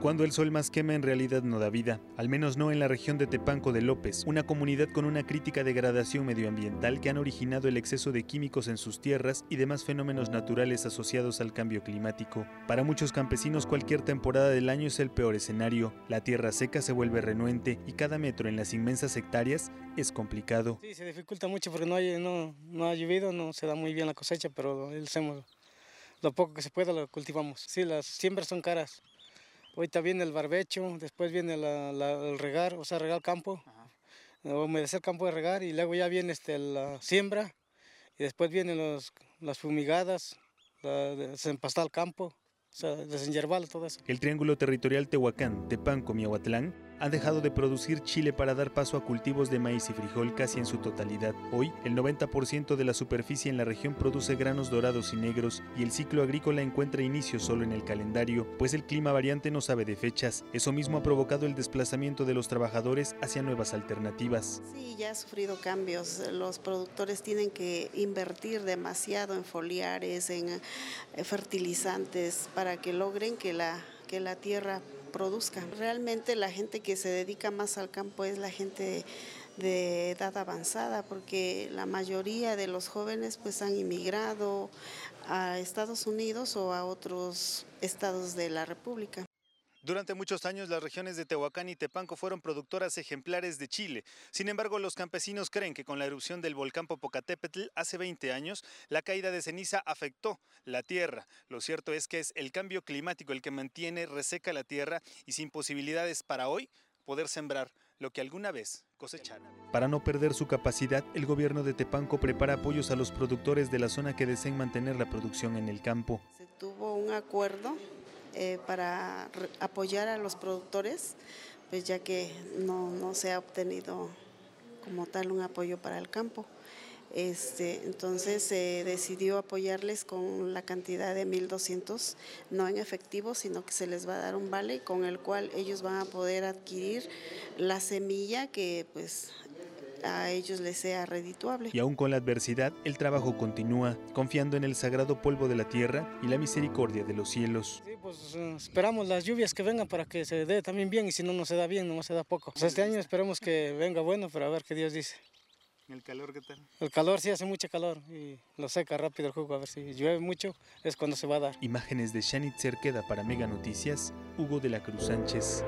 Cuando el sol más quema en realidad no da vida, al menos no en la región de Tepanco de López, una comunidad con una crítica degradación medioambiental que han originado el exceso de químicos en sus tierras y demás fenómenos naturales asociados al cambio climático. Para muchos campesinos cualquier temporada del año es el peor escenario, la tierra seca se vuelve renuente y cada metro en las inmensas hectáreas es complicado. Sí, se dificulta mucho porque no, hay, no, no ha llovido, no se da muy bien la cosecha, pero hacemos lo poco que se pueda lo cultivamos. Sí, las siembras son caras. Ahorita viene el barbecho, después viene el regar, o sea, regar el campo, humedecer el campo de regar y luego ya viene este, la siembra y después vienen los, las fumigadas, la, desempastar el campo, o sea, desenyerbar todo eso. El triángulo territorial Tehuacán, Tepanco, Miahuatlán han dejado de producir chile para dar paso a cultivos de maíz y frijol casi en su totalidad. Hoy, el 90% de la superficie en la región produce granos dorados y negros y el ciclo agrícola encuentra inicio solo en el calendario, pues el clima variante no sabe de fechas. Eso mismo ha provocado el desplazamiento de los trabajadores hacia nuevas alternativas. Sí, ya ha sufrido cambios. Los productores tienen que invertir demasiado en foliares, en eh, fertilizantes para que logren que la, que la tierra Realmente la gente que se dedica más al campo es la gente de edad avanzada, porque la mayoría de los jóvenes pues han inmigrado a Estados Unidos o a otros estados de la República. Durante muchos años las regiones de Tehuacán y Tepanco fueron productoras ejemplares de Chile. Sin embargo, los campesinos creen que con la erupción del volcán Popocatépetl hace 20 años, la caída de ceniza afectó la tierra. Lo cierto es que es el cambio climático el que mantiene reseca la tierra y sin posibilidades para hoy poder sembrar lo que alguna vez cosecharon. Para no perder su capacidad, el gobierno de Tepanco prepara apoyos a los productores de la zona que deseen mantener la producción en el campo. Se tuvo un acuerdo eh, para apoyar a los productores, pues ya que no, no, se ha obtenido como tal un apoyo para el campo. Este, entonces se decidió apoyarles con la cantidad de 1.200, no en efectivo, sino que se les va a dar un vale con el cual ellos van a poder adquirir la semilla que pues a ellos les sea redituable. Y aún con la adversidad, el trabajo continúa, confiando en el sagrado polvo de la tierra y la misericordia de los cielos. Sí, pues eh, esperamos las lluvias que vengan para que se dé también bien y si no, no se da bien, no se da poco. Pues este año esperemos que venga bueno, pero a ver qué Dios dice. ¿El calor qué tal? El calor sí hace mucho calor y lo seca rápido el jugo. A ver si llueve mucho es cuando se va a dar. Imágenes de Shanit Cerqueda para Mega Noticias, Hugo de la Cruz Sánchez.